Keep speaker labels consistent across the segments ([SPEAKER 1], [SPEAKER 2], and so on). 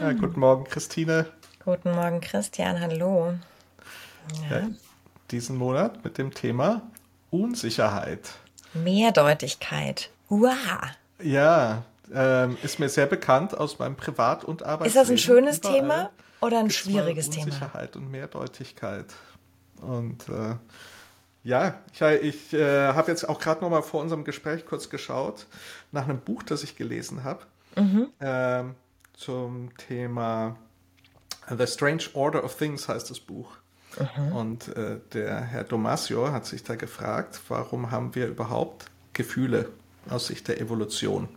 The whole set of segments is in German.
[SPEAKER 1] Ja, guten Morgen, Christine.
[SPEAKER 2] Guten Morgen, Christian. Hallo.
[SPEAKER 1] Ja. Ja, diesen Monat mit dem Thema Unsicherheit.
[SPEAKER 2] Mehrdeutigkeit. Wow.
[SPEAKER 1] Ja, ähm, ist mir sehr bekannt aus meinem Privat- und Arbeitsleben.
[SPEAKER 2] Ist das ein schönes Thema oder ein schwieriges Thema?
[SPEAKER 1] Unsicherheit und Mehrdeutigkeit. Und äh, ja, ich, ich äh, habe jetzt auch gerade noch mal vor unserem Gespräch kurz geschaut nach einem Buch, das ich gelesen habe mhm. äh, zum Thema The Strange Order of Things heißt das Buch. Mhm. Und äh, der Herr Domasio hat sich da gefragt, warum haben wir überhaupt Gefühle aus Sicht der Evolution?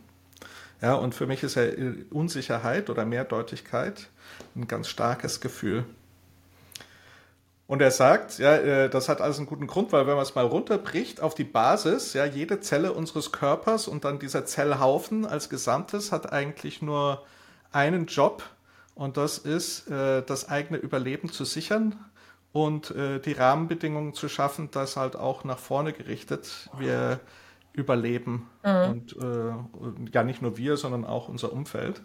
[SPEAKER 1] Ja, und für mich ist ja Unsicherheit oder Mehrdeutigkeit ein ganz starkes Gefühl. Und er sagt, ja, äh, das hat alles einen guten Grund, weil wenn man es mal runterbricht auf die Basis, ja, jede Zelle unseres Körpers und dann dieser Zellhaufen als Gesamtes hat eigentlich nur einen Job und das ist, äh, das eigene Überleben zu sichern und äh, die Rahmenbedingungen zu schaffen, dass halt auch nach vorne gerichtet wir überleben mhm. und ja nicht nur wir, sondern auch unser Umfeld.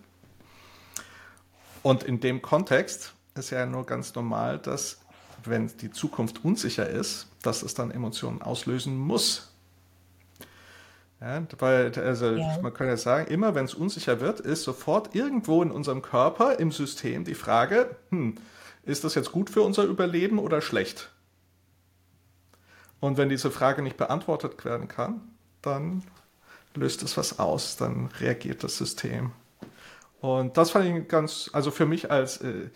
[SPEAKER 1] Und in dem Kontext ist ja nur ganz normal, dass wenn die Zukunft unsicher ist, dass es dann Emotionen auslösen muss. Ja, weil, also ja. man kann ja sagen, immer wenn es unsicher wird, ist sofort irgendwo in unserem Körper, im System die Frage, hm, ist das jetzt gut für unser Überleben oder schlecht? Und wenn diese Frage nicht beantwortet werden kann, dann löst es was aus, dann reagiert das System. Und das fand ich ganz, also für mich als äh,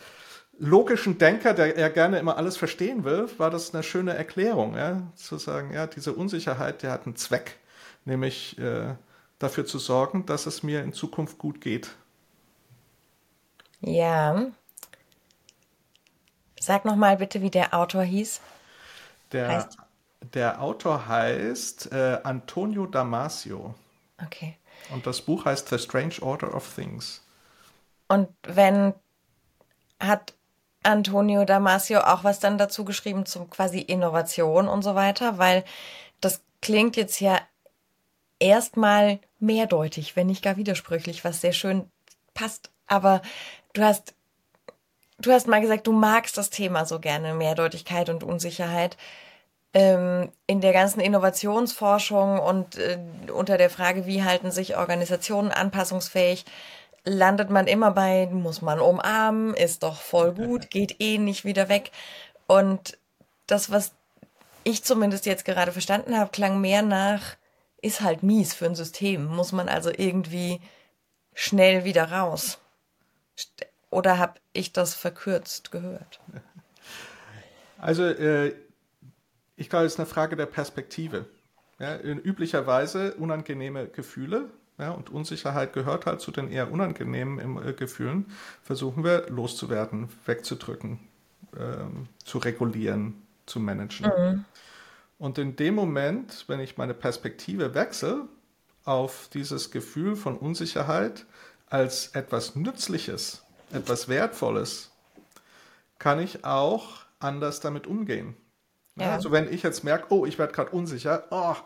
[SPEAKER 1] logischen Denker, der ja gerne immer alles verstehen will, war das eine schöne Erklärung, ja? zu sagen, ja, diese Unsicherheit, die hat einen Zweck, nämlich äh, dafür zu sorgen, dass es mir in Zukunft gut geht.
[SPEAKER 2] Ja. Sag noch mal bitte, wie der Autor hieß.
[SPEAKER 1] Der, heißt? der Autor heißt äh, Antonio Damasio.
[SPEAKER 2] Okay.
[SPEAKER 1] Und das Buch heißt The Strange Order of Things.
[SPEAKER 2] Und wenn hat Antonio Damasio auch was dann dazu geschrieben zum quasi Innovation und so weiter, weil das klingt jetzt ja erstmal mehrdeutig, wenn nicht gar widersprüchlich, was sehr schön passt. Aber du hast, du hast mal gesagt, du magst das Thema so gerne, Mehrdeutigkeit und Unsicherheit. Ähm, in der ganzen Innovationsforschung und äh, unter der Frage, wie halten sich Organisationen anpassungsfähig, landet man immer bei, muss man umarmen, ist doch voll gut, geht eh nicht wieder weg. Und das, was ich zumindest jetzt gerade verstanden habe, klang mehr nach, ist halt mies für ein System. Muss man also irgendwie schnell wieder raus. Oder habe ich das verkürzt gehört?
[SPEAKER 1] Also, äh, ich glaube, es ist eine Frage der Perspektive. Ja, üblicherweise unangenehme Gefühle ja, und Unsicherheit gehört halt zu den eher unangenehmen äh, Gefühlen, versuchen wir loszuwerden, wegzudrücken, ähm, zu regulieren, zu managen. Mhm. Und in dem Moment, wenn ich meine Perspektive wechsle auf dieses Gefühl von Unsicherheit als etwas Nützliches, etwas Wertvolles, kann ich auch anders damit umgehen. Ja. Also wenn ich jetzt merke, oh, ich werde gerade unsicher, oh,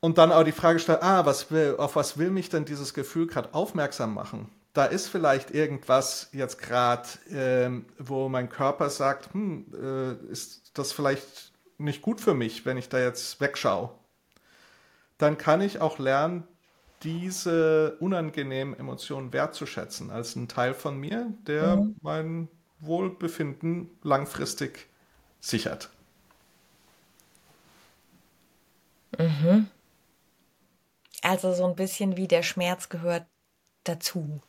[SPEAKER 1] und dann auch die Frage stellt, ah, was will, auf was will mich denn dieses Gefühl gerade aufmerksam machen? Da ist vielleicht irgendwas jetzt gerade, ähm, wo mein Körper sagt, hm, äh, ist das vielleicht nicht gut für mich, wenn ich da jetzt wegschaue. Dann kann ich auch lernen, diese unangenehmen Emotionen wertzuschätzen als ein Teil von mir, der mhm. mein Wohlbefinden langfristig sichert.
[SPEAKER 2] Mhm. Also so ein bisschen wie der Schmerz gehört dazu.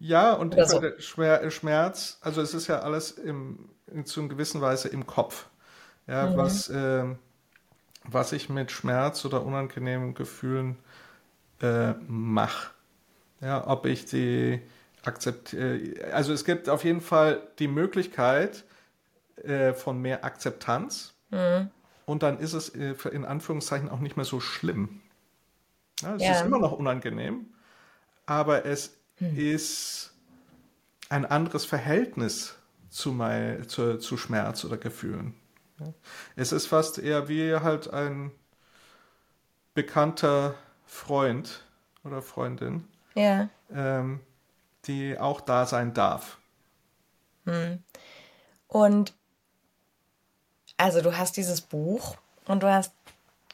[SPEAKER 1] Ja, und so. Schmerz, also es ist ja alles im, zu einer gewissen Weise im Kopf. Ja, mhm. was, äh, was ich mit Schmerz oder unangenehmen Gefühlen äh, mache. Ja, ob ich die akzeptiere. Also es gibt auf jeden Fall die Möglichkeit äh, von mehr Akzeptanz. Mhm und dann ist es äh, in Anführungszeichen auch nicht mehr so schlimm. Ja, es ja. ist immer noch unangenehm, aber es hm. ist ein anderes Verhältnis zu, mein, zu, zu Schmerz oder Gefühlen. Ja. Es ist fast eher wie halt ein bekannter Freund oder Freundin,
[SPEAKER 2] ja.
[SPEAKER 1] ähm, die auch da sein darf.
[SPEAKER 2] Hm. Und also du hast dieses Buch und du hast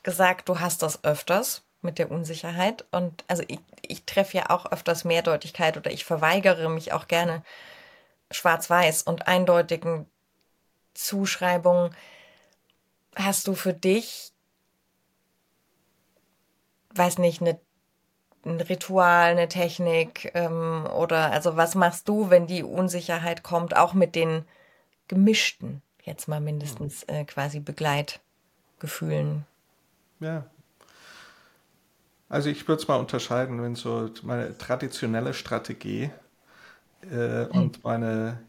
[SPEAKER 2] gesagt, du hast das öfters mit der Unsicherheit. Und also ich, ich treffe ja auch öfters Mehrdeutigkeit oder ich verweigere mich auch gerne schwarz-weiß und eindeutigen Zuschreibungen. Hast du für dich, weiß nicht, eine, ein Ritual, eine Technik ähm, oder also was machst du, wenn die Unsicherheit kommt, auch mit den gemischten, jetzt mal mindestens äh, quasi Begleitgefühlen?
[SPEAKER 1] Ja. Also ich würde es mal unterscheiden, wenn so meine traditionelle Strategie äh, und meine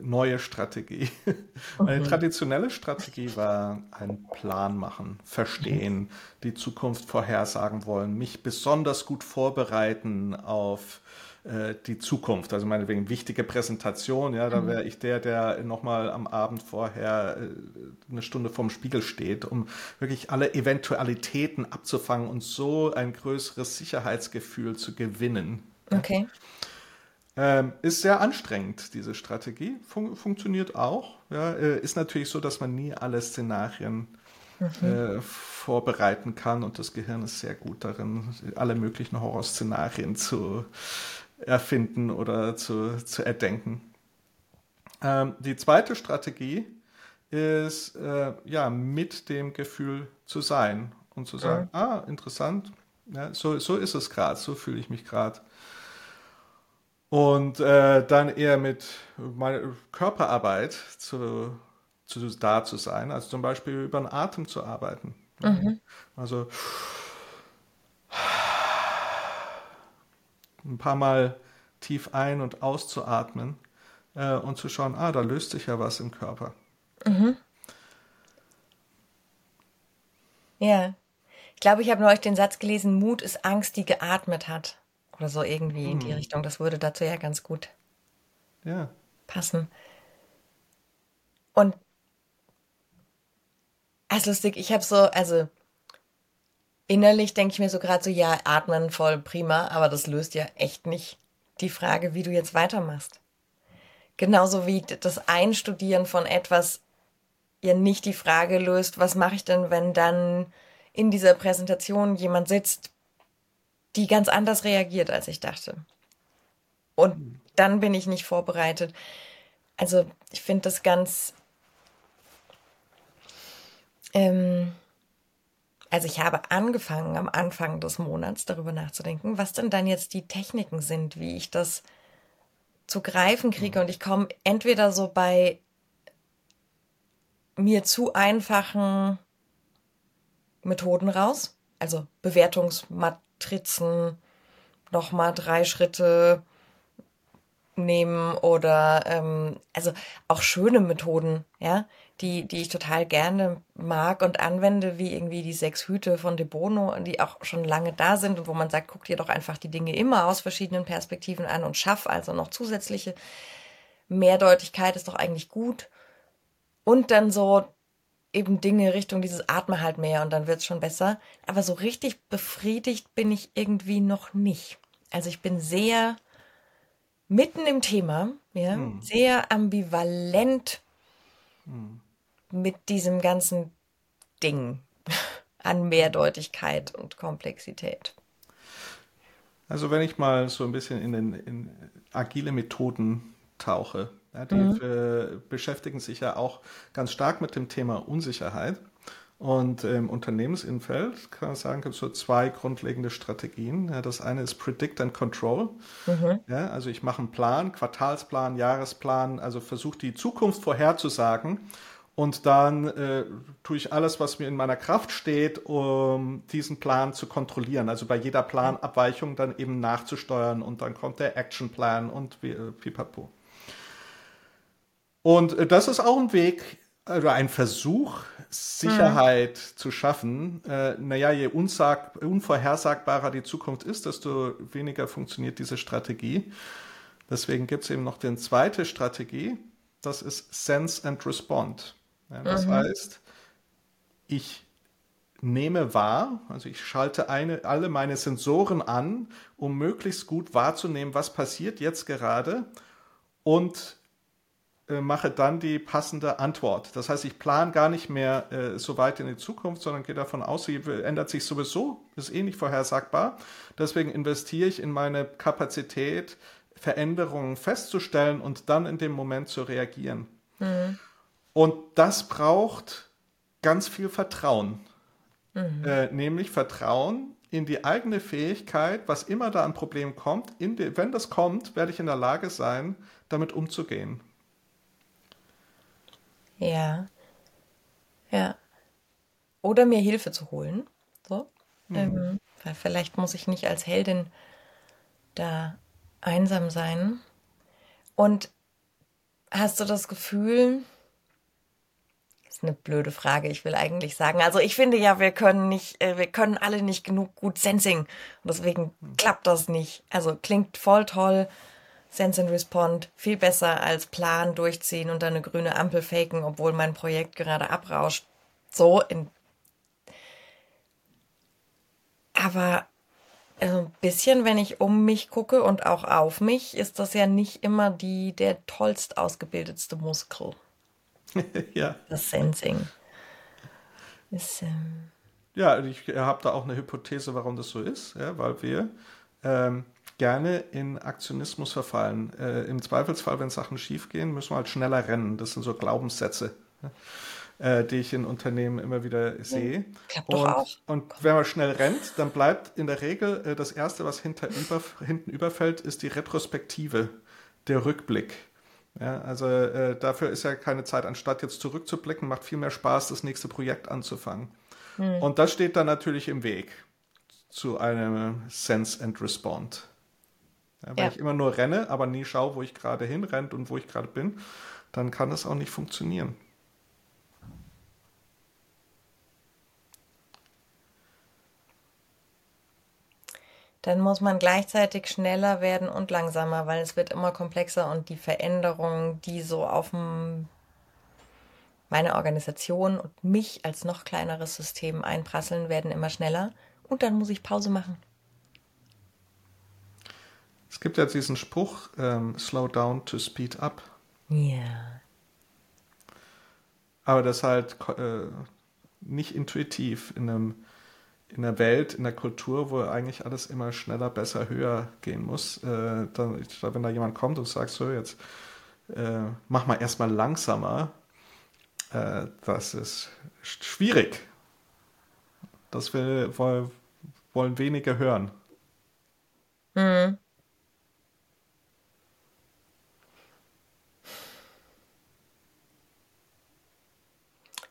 [SPEAKER 1] neue Strategie. Meine traditionelle Strategie war ein Plan machen, verstehen, die Zukunft vorhersagen wollen, mich besonders gut vorbereiten auf äh, die Zukunft. Also meinetwegen wichtige Präsentation, ja, da wäre ich der, der nochmal am Abend vorher äh, eine Stunde vorm Spiegel steht, um wirklich alle Eventualitäten abzufangen und so ein größeres Sicherheitsgefühl zu gewinnen.
[SPEAKER 2] Okay.
[SPEAKER 1] Ähm, ist sehr anstrengend, diese Strategie. Fun funktioniert auch. Ja, äh, ist natürlich so, dass man nie alle Szenarien äh, vorbereiten kann und das Gehirn ist sehr gut darin, alle möglichen Horrorszenarien zu erfinden oder zu, zu erdenken. Ähm, die zweite Strategie ist, äh, ja, mit dem Gefühl zu sein und zu sagen, ah, interessant, ja, so, so ist es gerade, so fühle ich mich gerade. Und äh, dann eher mit meiner Körperarbeit zu, zu, da zu sein, also zum Beispiel über den Atem zu arbeiten. Ja. Also ein paar Mal tief ein- und auszuatmen äh, und zu schauen, ah, da löst sich ja was im Körper.
[SPEAKER 2] Ja. Ich glaube, ich habe neulich den Satz gelesen, Mut ist Angst, die geatmet hat. Oder so irgendwie in die Richtung. Das würde dazu ja ganz gut
[SPEAKER 1] Ja.
[SPEAKER 2] passen. Und es ist lustig, ich habe so, also innerlich denke ich mir so gerade so, ja, atmen voll prima, aber das löst ja echt nicht die Frage, wie du jetzt weitermachst. Genauso wie das Einstudieren von etwas ja nicht die Frage löst, was mache ich denn, wenn dann in dieser Präsentation jemand sitzt, die ganz anders reagiert, als ich dachte. Und dann bin ich nicht vorbereitet. Also ich finde das ganz, ähm, also ich habe angefangen am Anfang des Monats darüber nachzudenken, was denn dann jetzt die Techniken sind, wie ich das zu greifen kriege. Und ich komme entweder so bei mir zu einfachen Methoden raus, also Bewertungsmatrizen, nochmal drei Schritte nehmen oder ähm, also auch schöne Methoden, ja, die, die ich total gerne mag und anwende, wie irgendwie die sechs Hüte von De Bono, die auch schon lange da sind und wo man sagt, guck dir doch einfach die Dinge immer aus verschiedenen Perspektiven an und schaff also noch zusätzliche Mehrdeutigkeit ist doch eigentlich gut. Und dann so eben Dinge Richtung dieses Atme halt mehr und dann wird's schon besser. Aber so richtig befriedigt bin ich irgendwie noch nicht. Also ich bin sehr mitten im Thema, ja, sehr ambivalent mit diesem ganzen Ding an Mehrdeutigkeit und Komplexität.
[SPEAKER 1] Also wenn ich mal so ein bisschen in, den, in agile Methoden tauche, ja, die äh, beschäftigen sich ja auch ganz stark mit dem Thema Unsicherheit. Und im Unternehmensumfeld kann man sagen, gibt es so zwei grundlegende Strategien. Ja, das eine ist Predict and Control. Ja, also ich mache einen Plan, Quartalsplan, Jahresplan, also versuche die Zukunft vorherzusagen. Und dann äh, tue ich alles, was mir in meiner Kraft steht, um diesen Plan zu kontrollieren. Also bei jeder Planabweichung dann eben nachzusteuern und dann kommt der Actionplan und wie, äh, pipapo. Und äh, das ist auch ein Weg oder ein Versuch, Sicherheit zu schaffen. Äh, naja, je unvorhersagbarer die Zukunft ist, desto weniger funktioniert diese Strategie. Deswegen gibt es eben noch die zweite Strategie, das ist Sense and Respond. Das heißt, ich nehme wahr, also ich schalte eine, alle meine Sensoren an, um möglichst gut wahrzunehmen, was passiert jetzt gerade und äh, mache dann die passende Antwort. Das heißt, ich plane gar nicht mehr äh, so weit in die Zukunft, sondern gehe davon aus, sie ändert sich sowieso, ist eh nicht vorhersagbar. Deswegen investiere ich in meine Kapazität, Veränderungen festzustellen und dann in dem Moment zu reagieren. Mhm. Und das braucht ganz viel Vertrauen. Mhm. Äh, nämlich Vertrauen in die eigene Fähigkeit, was immer da an Problemen kommt. Die, wenn das kommt, werde ich in der Lage sein, damit umzugehen.
[SPEAKER 2] Ja. Ja. Oder mir Hilfe zu holen. So. Mhm. Ähm, weil vielleicht muss ich nicht als Heldin da einsam sein. Und hast du das Gefühl, ist eine blöde Frage, ich will eigentlich sagen, also ich finde ja, wir können nicht, äh, wir können alle nicht genug gut Sensing und deswegen mhm. klappt das nicht. Also klingt voll toll, Sense and Respond viel besser als Plan durchziehen und dann eine grüne Ampel faken, obwohl mein Projekt gerade abrauscht. So in. Aber also ein bisschen, wenn ich um mich gucke und auch auf mich, ist das ja nicht immer die der tollst ausgebildetste Muskel.
[SPEAKER 1] ja.
[SPEAKER 2] Das Sensing. Ist, ähm
[SPEAKER 1] ja, ich habe da auch eine Hypothese, warum das so ist, ja, weil wir ähm, gerne in Aktionismus verfallen. Äh, Im Zweifelsfall, wenn Sachen schiefgehen, müssen wir halt schneller rennen. Das sind so Glaubenssätze, äh, die ich in Unternehmen immer wieder sehe.
[SPEAKER 2] Ja,
[SPEAKER 1] und, und, wenn man schnell rennt, dann bleibt in der Regel äh, das Erste, was hinter über, hinten überfällt, ist die Retrospektive, der Rückblick. Ja, also äh, dafür ist ja keine Zeit, anstatt jetzt zurückzublicken, macht viel mehr Spaß, das nächste Projekt anzufangen. Hm. Und das steht dann natürlich im Weg zu einem Sense and Respond. Ja, wenn ja. ich immer nur renne, aber nie schaue, wo ich gerade hinrennt und wo ich gerade bin, dann kann es auch nicht funktionieren.
[SPEAKER 2] Dann muss man gleichzeitig schneller werden und langsamer, weil es wird immer komplexer und die Veränderungen, die so auf meine Organisation und mich als noch kleineres System einprasseln, werden immer schneller und dann muss ich Pause machen.
[SPEAKER 1] Es gibt ja diesen Spruch, ähm, slow down to speed up.
[SPEAKER 2] Ja.
[SPEAKER 1] Aber das halt äh, nicht intuitiv in, einem, in einer Welt, in der Kultur, wo eigentlich alles immer schneller, besser, höher gehen muss. Äh, dann, wenn da jemand kommt und sagt, so jetzt äh, mach mal erstmal langsamer, äh, das ist schwierig. Das will, wollen, wollen wenige hören.
[SPEAKER 2] Mhm.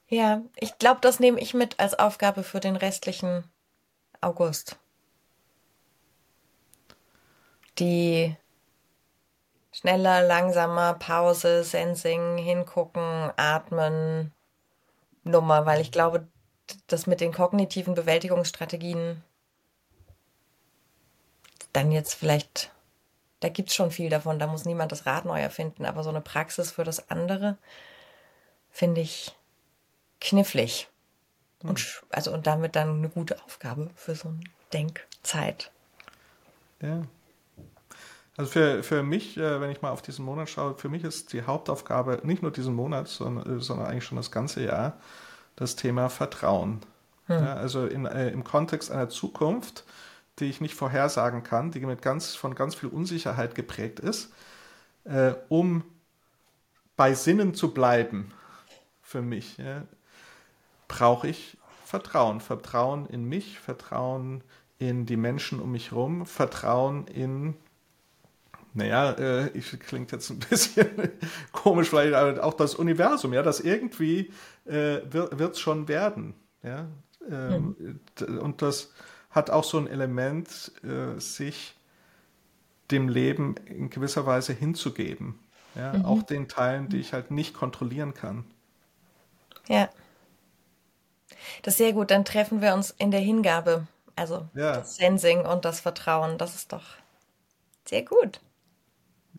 [SPEAKER 2] Ja, ich glaube, das nehme ich mit als Aufgabe für den restlichen August. Die schneller, langsamer, Pause, Sensing, hingucken, atmen, Nummer, weil ich glaube, das mit den kognitiven Bewältigungsstrategien dann jetzt vielleicht, da gibt es schon viel davon, da muss niemand das Rad neu erfinden, aber so eine Praxis für das andere finde ich knifflig. Und, also, und damit dann eine gute Aufgabe für so eine Denkzeit.
[SPEAKER 1] Ja. Also für, für mich, äh, wenn ich mal auf diesen Monat schaue, für mich ist die Hauptaufgabe nicht nur diesen Monat, sondern, äh, sondern eigentlich schon das ganze Jahr, das Thema Vertrauen. Hm. Ja, also in, äh, im Kontext einer Zukunft, die ich nicht vorhersagen kann, die mit ganz, von ganz viel Unsicherheit geprägt ist, äh, um bei Sinnen zu bleiben, für mich, ja, brauche ich Vertrauen. Vertrauen in mich, Vertrauen in die Menschen um mich herum, Vertrauen in, naja, äh, ich, klingt jetzt ein bisschen komisch, vielleicht aber auch das Universum, ja, das irgendwie äh, wird es schon werden. Ja? Ähm, mhm. Und das hat auch so ein Element, äh, sich dem Leben in gewisser Weise hinzugeben. Ja? Mhm. Auch den Teilen, die ich halt nicht kontrollieren kann.
[SPEAKER 2] Ja. Das ist sehr gut. Dann treffen wir uns in der Hingabe. Also ja. das Sensing und das Vertrauen. Das ist doch sehr gut.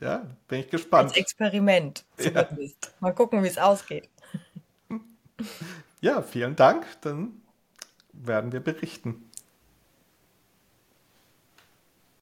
[SPEAKER 1] Ja, bin ich gespannt.
[SPEAKER 2] Als Experiment Ja. Mal gucken, wie es ausgeht.
[SPEAKER 1] Ja, vielen Dank. Dann werden wir berichten.